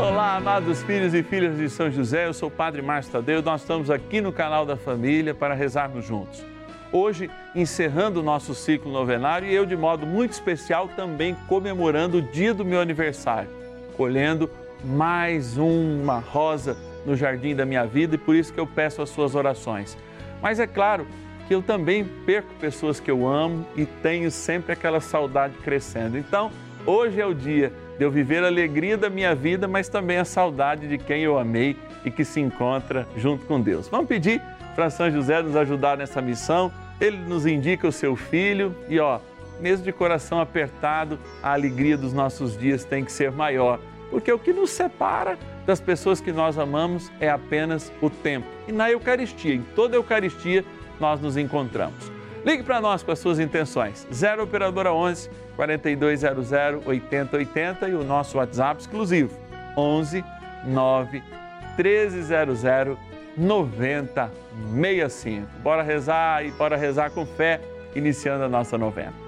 Olá, amados filhos e filhas de São José, eu sou o Padre Márcio Tadeu, nós estamos aqui no canal da família para rezarmos juntos. Hoje, encerrando o nosso ciclo novenário e eu, de modo muito especial, também comemorando o dia do meu aniversário, colhendo mais uma rosa no jardim da minha vida e por isso que eu peço as suas orações. Mas é claro que eu também perco pessoas que eu amo e tenho sempre aquela saudade crescendo. Então, hoje é o dia de eu viver a alegria da minha vida, mas também a saudade de quem eu amei e que se encontra junto com Deus. Vamos pedir para São José nos ajudar nessa missão. Ele nos indica o seu filho e, ó, mesmo de coração apertado, a alegria dos nossos dias tem que ser maior, porque o que nos separa das pessoas que nós amamos é apenas o tempo. E na Eucaristia, em toda a Eucaristia, nós nos encontramos. Ligue para nós com as suas intenções. 0 Operadora 11 4200 8080 e o nosso WhatsApp exclusivo 11 9 1300 9065. Bora rezar e bora rezar com fé, iniciando a nossa novena.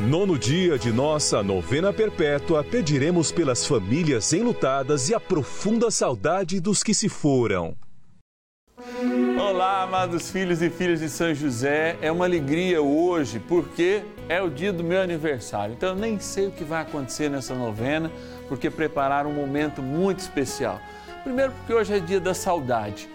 nono dia de nossa novena perpétua, pediremos pelas famílias enlutadas e a profunda saudade dos que se foram. Olá, amados filhos e filhas de São José. É uma alegria hoje, porque é o dia do meu aniversário. Então, eu nem sei o que vai acontecer nessa novena, porque prepararam um momento muito especial. Primeiro, porque hoje é dia da saudade.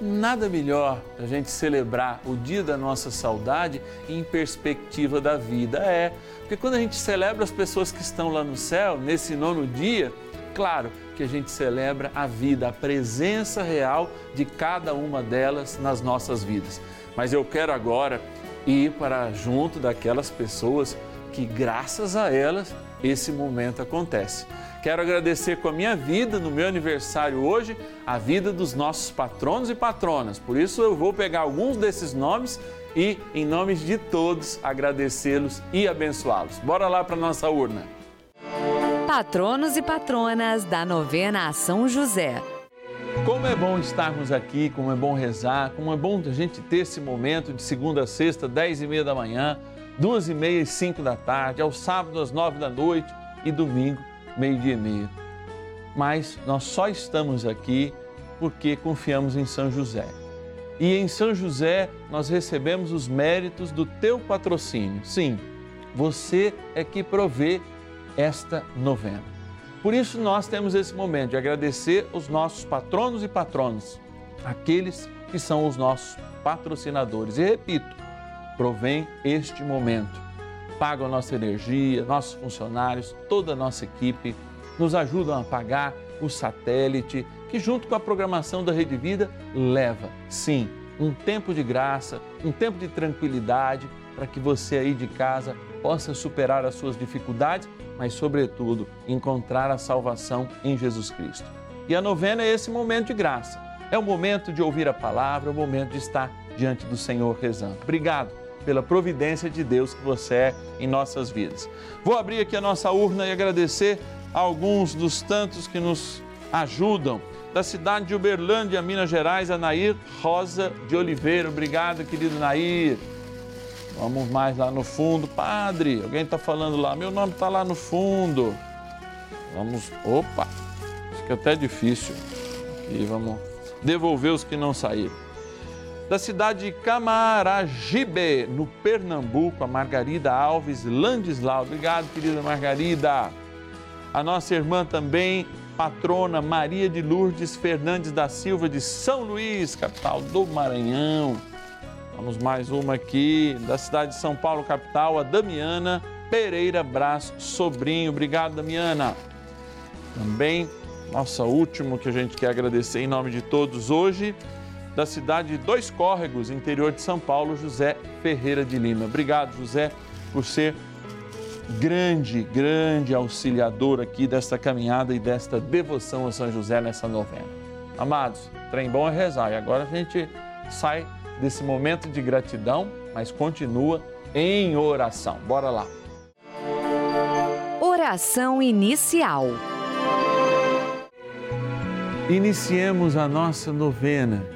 Nada melhor a gente celebrar o dia da nossa saudade em perspectiva da vida. É, porque quando a gente celebra as pessoas que estão lá no céu, nesse nono dia, claro que a gente celebra a vida, a presença real de cada uma delas nas nossas vidas. Mas eu quero agora ir para junto daquelas pessoas que, graças a elas, esse momento acontece. Quero agradecer com a minha vida, no meu aniversário hoje, a vida dos nossos patronos e patronas. Por isso eu vou pegar alguns desses nomes e, em nomes de todos, agradecê-los e abençoá-los. Bora lá para nossa urna. Patronos e patronas da novena a São José. Como é bom estarmos aqui, como é bom rezar, como é bom a gente ter esse momento de segunda a sexta, dez e meia da manhã, duas e meia e cinco da tarde, ao sábado às nove da noite e domingo meio-dia e meia. Mas nós só estamos aqui porque confiamos em São José. E em São José nós recebemos os méritos do teu patrocínio. Sim, você é que provê esta novena. Por isso nós temos esse momento de agradecer os nossos patronos e patronas, aqueles que são os nossos patrocinadores. E repito, provém este momento pagam nossa energia, nossos funcionários, toda a nossa equipe, nos ajudam a pagar o satélite, que junto com a programação da Rede Vida leva, sim, um tempo de graça, um tempo de tranquilidade para que você aí de casa possa superar as suas dificuldades, mas, sobretudo, encontrar a salvação em Jesus Cristo. E a novena é esse momento de graça. É o momento de ouvir a palavra, é o momento de estar diante do Senhor rezando. Obrigado pela providência de Deus que você é em nossas vidas. Vou abrir aqui a nossa urna e agradecer a alguns dos tantos que nos ajudam. Da cidade de Uberlândia, Minas Gerais, a Nair Rosa de Oliveira. Obrigado, querido Nair. Vamos mais lá no fundo. Padre, alguém está falando lá. Meu nome está lá no fundo. Vamos. Opa! Que é até difícil. E vamos devolver os que não saíram da cidade de Camaragibe, no Pernambuco, a Margarida Alves Landislau. Obrigado, querida Margarida. A nossa irmã também, patrona Maria de Lourdes Fernandes da Silva, de São Luís, capital do Maranhão. Vamos mais uma aqui, da cidade de São Paulo, capital, a Damiana Pereira Brás Sobrinho. Obrigado, Damiana. Também, nossa último que a gente quer agradecer em nome de todos hoje da cidade de Dois Córregos, interior de São Paulo, José Ferreira de Lima. Obrigado, José, por ser grande, grande auxiliador aqui desta caminhada e desta devoção a São José nessa novena. Amados, trem bom é rezar e agora a gente sai desse momento de gratidão, mas continua em oração. Bora lá. Oração inicial. Iniciemos a nossa novena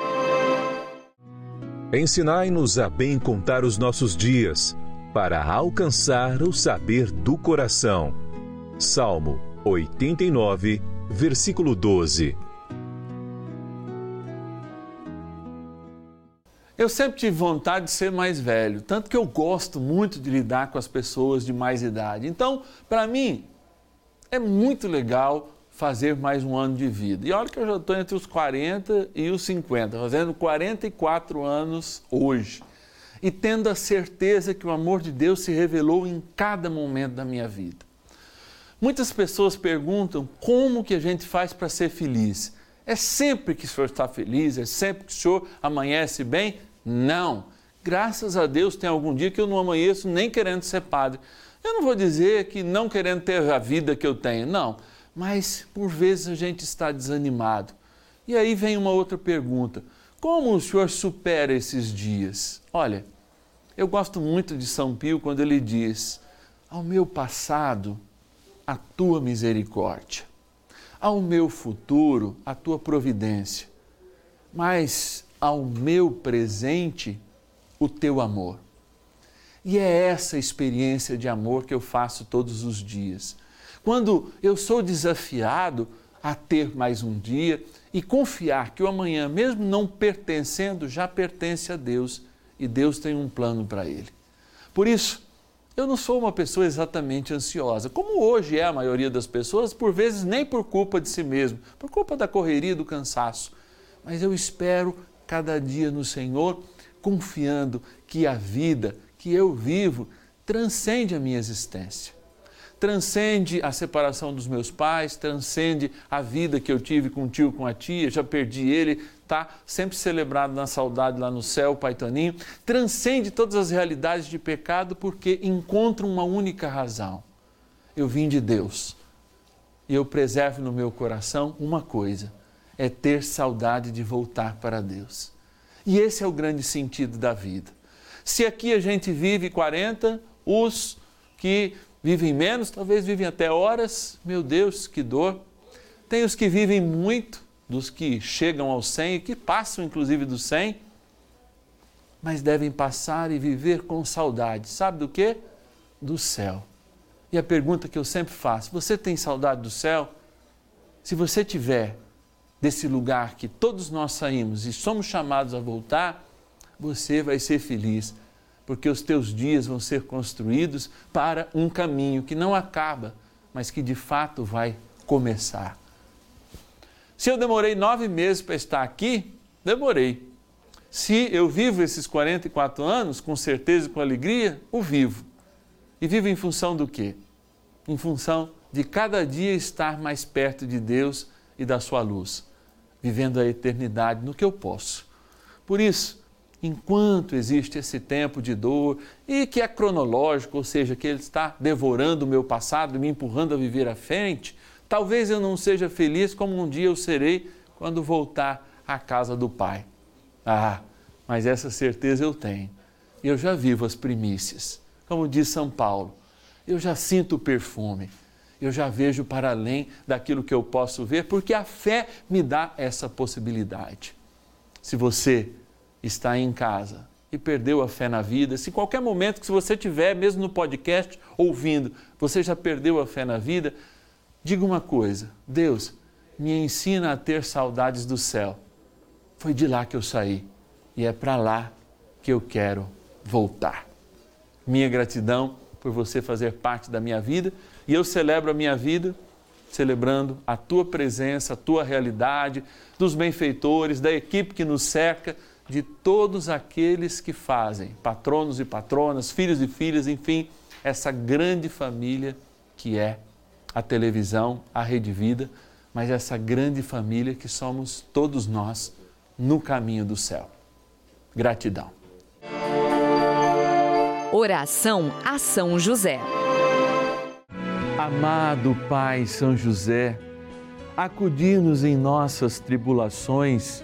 Ensinai-nos a bem contar os nossos dias, para alcançar o saber do coração. Salmo 89, versículo 12. Eu sempre tive vontade de ser mais velho, tanto que eu gosto muito de lidar com as pessoas de mais idade. Então, para mim, é muito legal fazer mais um ano de vida. E olha que eu já estou entre os 40 e os 50, fazendo 44 anos hoje. E tendo a certeza que o amor de Deus se revelou em cada momento da minha vida. Muitas pessoas perguntam como que a gente faz para ser feliz. É sempre que o senhor está feliz? É sempre que o senhor amanhece bem? Não. Graças a Deus tem algum dia que eu não amanheço nem querendo ser padre. Eu não vou dizer que não querendo ter a vida que eu tenho, não mas por vezes a gente está desanimado. E aí vem uma outra pergunta: como o senhor supera esses dias? Olha, eu gosto muito de São Pio quando ele diz: ao meu passado, a tua misericórdia, ao meu futuro, a tua providência, mas ao meu presente, o teu amor. E é essa experiência de amor que eu faço todos os dias. Quando eu sou desafiado a ter mais um dia e confiar que o amanhã, mesmo não pertencendo, já pertence a Deus e Deus tem um plano para ele. Por isso, eu não sou uma pessoa exatamente ansiosa, como hoje é a maioria das pessoas, por vezes nem por culpa de si mesmo, por culpa da correria, do cansaço. Mas eu espero cada dia no Senhor, confiando que a vida que eu vivo transcende a minha existência transcende a separação dos meus pais, transcende a vida que eu tive com o tio, com a tia, já perdi ele, tá sempre celebrado na saudade lá no céu, Pai Toninho, transcende todas as realidades de pecado porque encontra uma única razão. Eu vim de Deus e eu preservo no meu coração uma coisa, é ter saudade de voltar para Deus. E esse é o grande sentido da vida. Se aqui a gente vive 40, os que vivem menos, talvez vivem até horas. Meu Deus, que dor. Tem os que vivem muito, dos que chegam ao 100 e que passam inclusive do 100, mas devem passar e viver com saudade. Sabe do que? Do céu. E a pergunta que eu sempre faço: você tem saudade do céu? Se você tiver desse lugar que todos nós saímos e somos chamados a voltar, você vai ser feliz porque os teus dias vão ser construídos para um caminho que não acaba, mas que de fato vai começar. Se eu demorei nove meses para estar aqui, demorei. Se eu vivo esses 44 anos com certeza e com alegria, o vivo. E vivo em função do quê? Em função de cada dia estar mais perto de Deus e da sua luz, vivendo a eternidade no que eu posso. Por isso, enquanto existe esse tempo de dor e que é cronológico, ou seja, que ele está devorando o meu passado, me empurrando a viver à frente, talvez eu não seja feliz como um dia eu serei quando voltar à casa do Pai. Ah, mas essa certeza eu tenho. Eu já vivo as primícias. Como diz São Paulo, eu já sinto o perfume. Eu já vejo para além daquilo que eu posso ver, porque a fé me dá essa possibilidade. Se você está em casa e perdeu a fé na vida, se qualquer momento que você tiver, mesmo no podcast ouvindo, você já perdeu a fé na vida, diga uma coisa: Deus, me ensina a ter saudades do céu. Foi de lá que eu saí e é para lá que eu quero voltar. Minha gratidão por você fazer parte da minha vida e eu celebro a minha vida celebrando a tua presença, a tua realidade, dos benfeitores, da equipe que nos cerca de todos aqueles que fazem, patronos e patronas, filhos e filhas, enfim, essa grande família que é a televisão, a Rede Vida, mas essa grande família que somos todos nós no caminho do céu. Gratidão. Oração a São José. Amado Pai São José, acudir-nos em nossas tribulações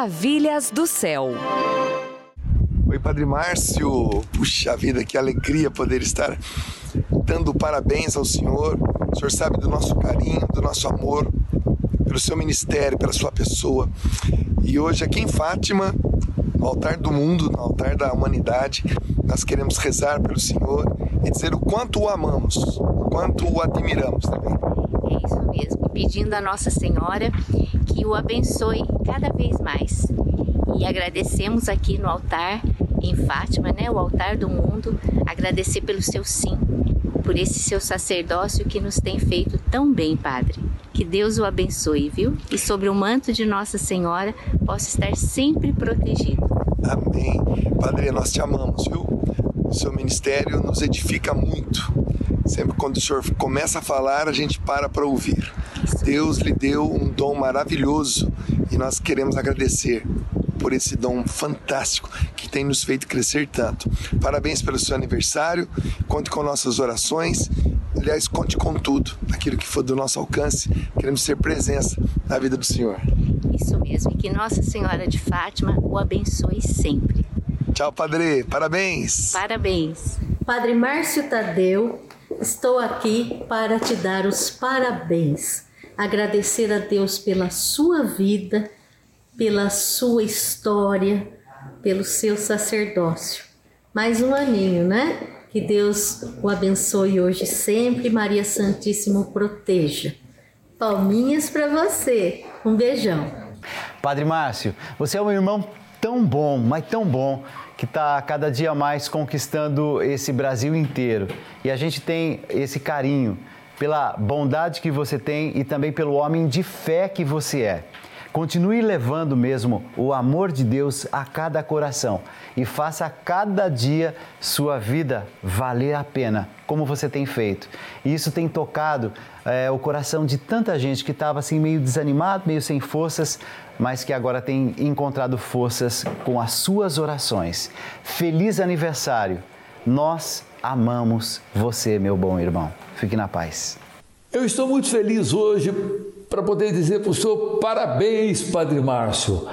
Maravilhas do céu. Oi, Padre Márcio. Puxa vida, que alegria poder estar dando parabéns ao Senhor. O Senhor sabe do nosso carinho, do nosso amor, pelo seu ministério, pela sua pessoa. E hoje aqui em Fátima, no altar do mundo, no altar da humanidade, nós queremos rezar pelo Senhor e dizer o quanto o amamos, o quanto o admiramos também. É isso mesmo, pedindo a Nossa Senhora que o abençoe cada vez mais. E agradecemos aqui no altar em Fátima, né, o altar do mundo, agradecer pelo seu sim, por esse seu sacerdócio que nos tem feito tão bem, Padre. Que Deus o abençoe, viu? E sobre o manto de Nossa Senhora possa estar sempre protegido. Amém. Padre, nós te amamos, viu? O seu ministério nos edifica muito. Sempre quando o senhor começa a falar, a gente para para ouvir. Deus lhe deu um dom maravilhoso e nós queremos agradecer por esse dom fantástico que tem nos feito crescer tanto. Parabéns pelo seu aniversário, conte com nossas orações. Aliás, conte com tudo, aquilo que for do nosso alcance. Queremos ser presença na vida do Senhor. Isso mesmo, e que Nossa Senhora de Fátima o abençoe sempre. Tchau, Padre. Parabéns. Parabéns. Padre Márcio Tadeu, estou aqui para te dar os parabéns. Agradecer a Deus pela sua vida, pela sua história, pelo seu sacerdócio. Mais um aninho, né? Que Deus o abençoe hoje sempre, Maria Santíssima o proteja. Palminhas para você. Um beijão. Padre Márcio, você é um irmão tão bom, mas tão bom, que está cada dia mais conquistando esse Brasil inteiro. E a gente tem esse carinho pela bondade que você tem e também pelo homem de fé que você é. Continue levando mesmo o amor de Deus a cada coração e faça cada dia sua vida valer a pena, como você tem feito. E isso tem tocado é, o coração de tanta gente que estava assim meio desanimado, meio sem forças, mas que agora tem encontrado forças com as suas orações. Feliz aniversário! Nós amamos você, meu bom irmão. Fique na paz. Eu estou muito feliz hoje para poder dizer para o senhor parabéns, Padre Márcio.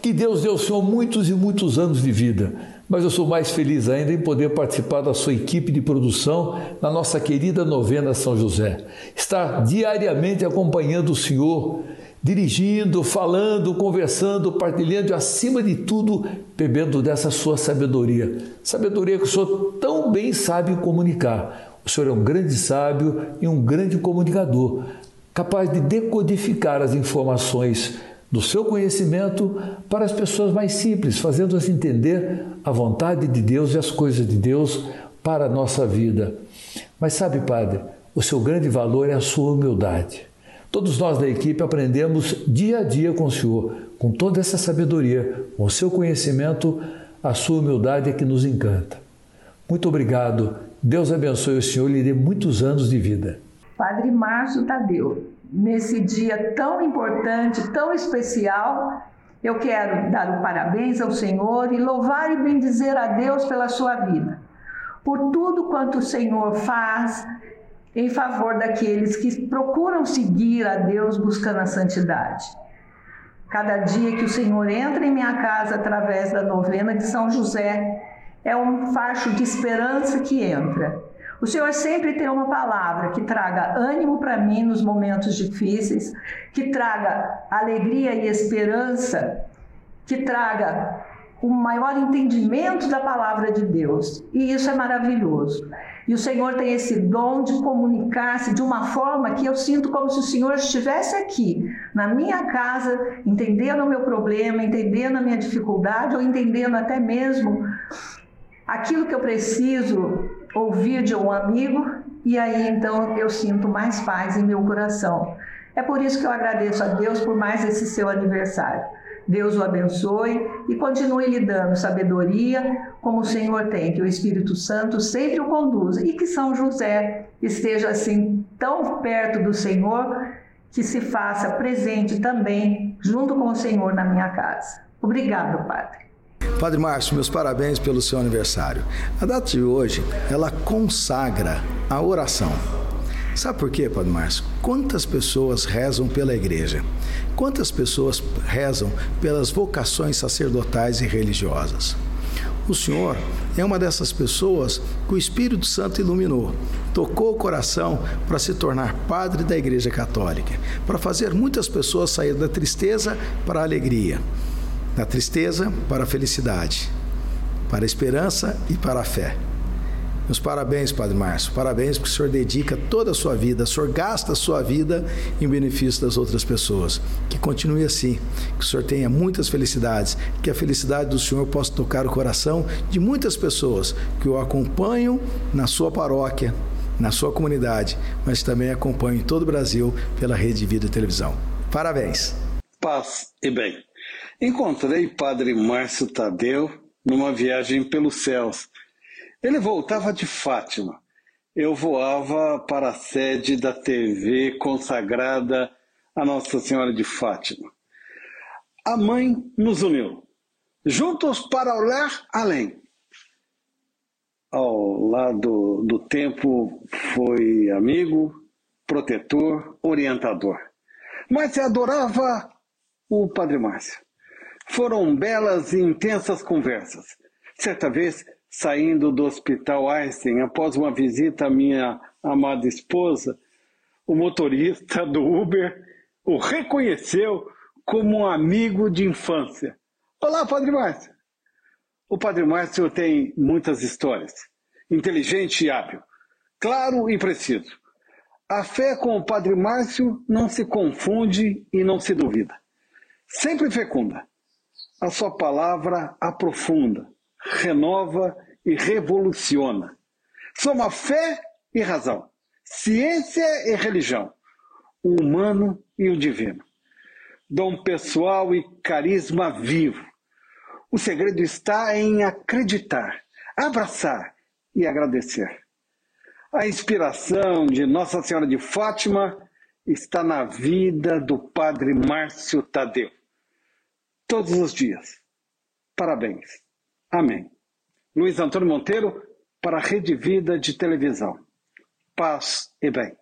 Que Deus deu ao senhor muitos e muitos anos de vida. Mas eu sou mais feliz ainda em poder participar da sua equipe de produção na nossa querida novena São José. Estar diariamente acompanhando o senhor, dirigindo, falando, conversando, partilhando e, acima de tudo, bebendo dessa sua sabedoria. Sabedoria que o senhor tão bem sabe comunicar. O senhor é um grande sábio e um grande comunicador capaz de decodificar as informações do seu conhecimento para as pessoas mais simples, fazendo-as entender a vontade de Deus e as coisas de Deus para a nossa vida. Mas sabe, Padre, o seu grande valor é a sua humildade. Todos nós da equipe aprendemos dia a dia com o Senhor, com toda essa sabedoria, com o seu conhecimento, a sua humildade é que nos encanta. Muito obrigado. Deus abençoe o Senhor e lhe dê muitos anos de vida. Padre Márcio Tadeu, nesse dia tão importante, tão especial, eu quero dar o parabéns ao Senhor e louvar e bendizer a Deus pela sua vida, por tudo quanto o Senhor faz em favor daqueles que procuram seguir a Deus buscando a santidade. Cada dia que o Senhor entra em minha casa através da novena de São José, é um facho de esperança que entra. O Senhor sempre tem uma palavra que traga ânimo para mim nos momentos difíceis, que traga alegria e esperança, que traga um maior entendimento da palavra de Deus. E isso é maravilhoso. E o Senhor tem esse dom de comunicar-se de uma forma que eu sinto como se o Senhor estivesse aqui, na minha casa, entendendo o meu problema, entendendo a minha dificuldade, ou entendendo até mesmo aquilo que eu preciso ouvir de um amigo, e aí então eu sinto mais paz em meu coração. É por isso que eu agradeço a Deus por mais esse seu aniversário. Deus o abençoe e continue lhe dando sabedoria, como o Senhor tem, que o Espírito Santo sempre o conduza e que São José esteja assim tão perto do Senhor que se faça presente também junto com o Senhor na minha casa. Obrigado, Padre. Padre Márcio, meus parabéns pelo seu aniversário. A data de hoje, ela consagra a oração. Sabe por quê, Padre Márcio? Quantas pessoas rezam pela igreja? Quantas pessoas rezam pelas vocações sacerdotais e religiosas? O Senhor é uma dessas pessoas que o Espírito Santo iluminou, tocou o coração para se tornar padre da Igreja Católica, para fazer muitas pessoas sair da tristeza para a alegria, da tristeza para a felicidade, para a esperança e para a fé. Meus parabéns, Padre Márcio. Parabéns porque o senhor dedica toda a sua vida, o senhor gasta a sua vida em benefício das outras pessoas. Que continue assim, que o senhor tenha muitas felicidades, que a felicidade do senhor possa tocar o coração de muitas pessoas que o acompanham na sua paróquia, na sua comunidade, mas também acompanham em todo o Brasil pela Rede Vida e Televisão. Parabéns. Paz e bem. Encontrei Padre Márcio Tadeu numa viagem pelos céus ele voltava de Fátima. Eu voava para a sede da TV consagrada a Nossa Senhora de Fátima. A mãe nos uniu, juntos para olhar além. Ao lado do tempo foi amigo, protetor, orientador. Mas se adorava o Padre Márcio. Foram belas e intensas conversas. Certa vez saindo do Hospital Einstein após uma visita à minha amada esposa, o motorista do Uber o reconheceu como um amigo de infância. Olá, Padre Márcio. O Padre Márcio tem muitas histórias. Inteligente e hábil. Claro e preciso. A fé com o Padre Márcio não se confunde e não se duvida. Sempre fecunda. A sua palavra aprofunda renova e revoluciona. Soma fé e razão, ciência e religião, o humano e o divino. Dom pessoal e carisma vivo. O segredo está em acreditar, abraçar e agradecer. A inspiração de Nossa Senhora de Fátima está na vida do Padre Márcio Tadeu. Todos os dias. Parabéns. Amém. Luiz Antônio Monteiro, para a Rede Vida de Televisão. Paz e bem.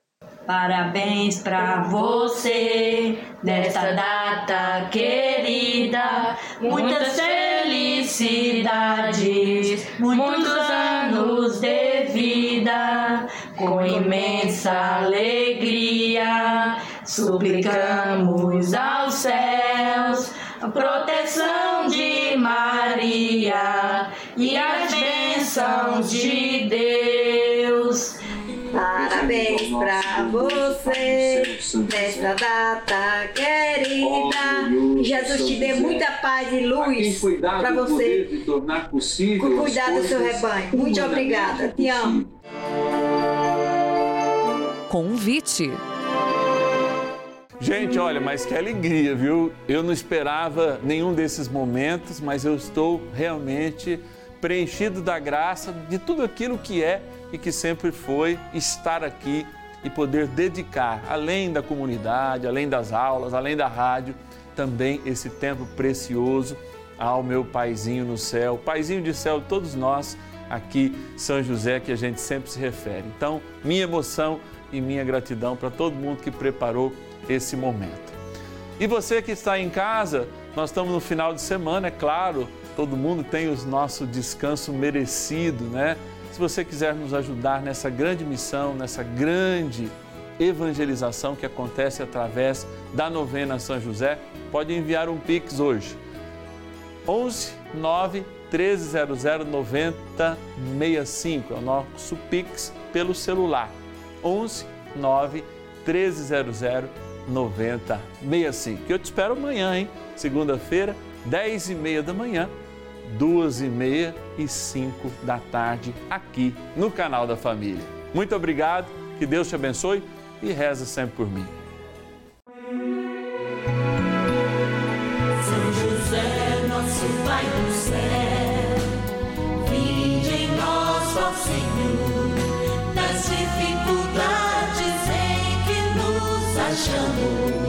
Parabéns pra você nesta data querida. Muitas felicidades, muitos anos de vida. Com imensa alegria, suplicamos aos céus a proteção e as bênçãos de Deus. Parabéns pra você nesta data querida. Que Jesus te dê muita paz e luz pra você por cuidar do seu rebanho. Muito obrigada. Te amo. Convite. Gente, olha, mas que alegria, viu? Eu não esperava nenhum desses momentos, mas eu estou realmente preenchido da graça de tudo aquilo que é e que sempre foi estar aqui e poder dedicar, além da comunidade, além das aulas, além da rádio, também esse tempo precioso ao meu paizinho no céu, paizinho de céu, todos nós aqui, São José, que a gente sempre se refere. Então, minha emoção e minha gratidão para todo mundo que preparou esse momento. E você que está em casa, nós estamos no final de semana, é claro, todo mundo tem o nosso descanso merecido, né? Se você quiser nos ajudar nessa grande missão, nessa grande evangelização que acontece através da novena São José, pode enviar um pix hoje. 11 9 1300 9065. É o nosso Pix pelo celular. 11 9 1300 9065. Eu te espero amanhã, hein? Segunda-feira, 10 e meia da manhã, 2 e meia e 5 da tarde, aqui no canal da Família. Muito obrigado, que Deus te abençoe e reza sempre por mim. São José, nosso Pai do céu, vinde em nós, ó Senhor, nas dificuldades em que nos achamos.